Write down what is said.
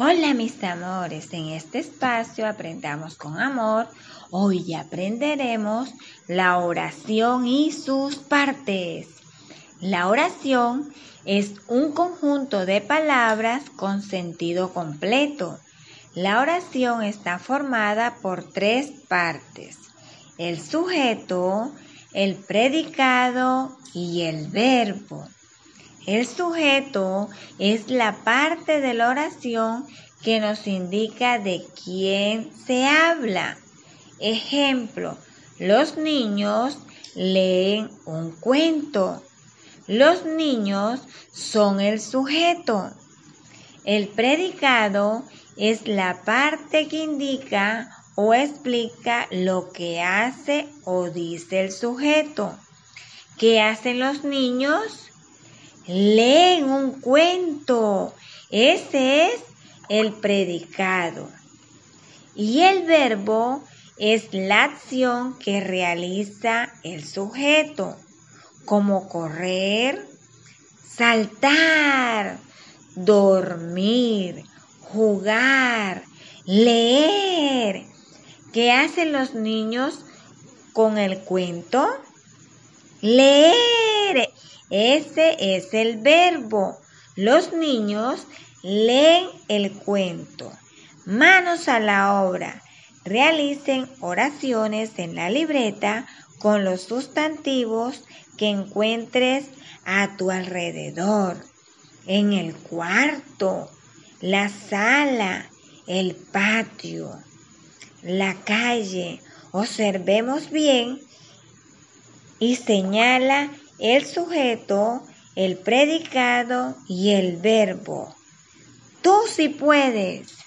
Hola mis amores, en este espacio aprendamos con amor. Hoy aprenderemos la oración y sus partes. La oración es un conjunto de palabras con sentido completo. La oración está formada por tres partes. El sujeto, el predicado y el verbo. El sujeto es la parte de la oración que nos indica de quién se habla. Ejemplo, los niños leen un cuento. Los niños son el sujeto. El predicado es la parte que indica o explica lo que hace o dice el sujeto. ¿Qué hacen los niños? Leen un cuento. Ese es el predicado. Y el verbo es la acción que realiza el sujeto, como correr, saltar, dormir, jugar, leer. ¿Qué hacen los niños con el cuento? Leer. Ese es el verbo. Los niños leen el cuento. Manos a la obra. Realicen oraciones en la libreta con los sustantivos que encuentres a tu alrededor. En el cuarto, la sala, el patio, la calle. Observemos bien y señala el sujeto, el predicado y el verbo. Tú sí puedes.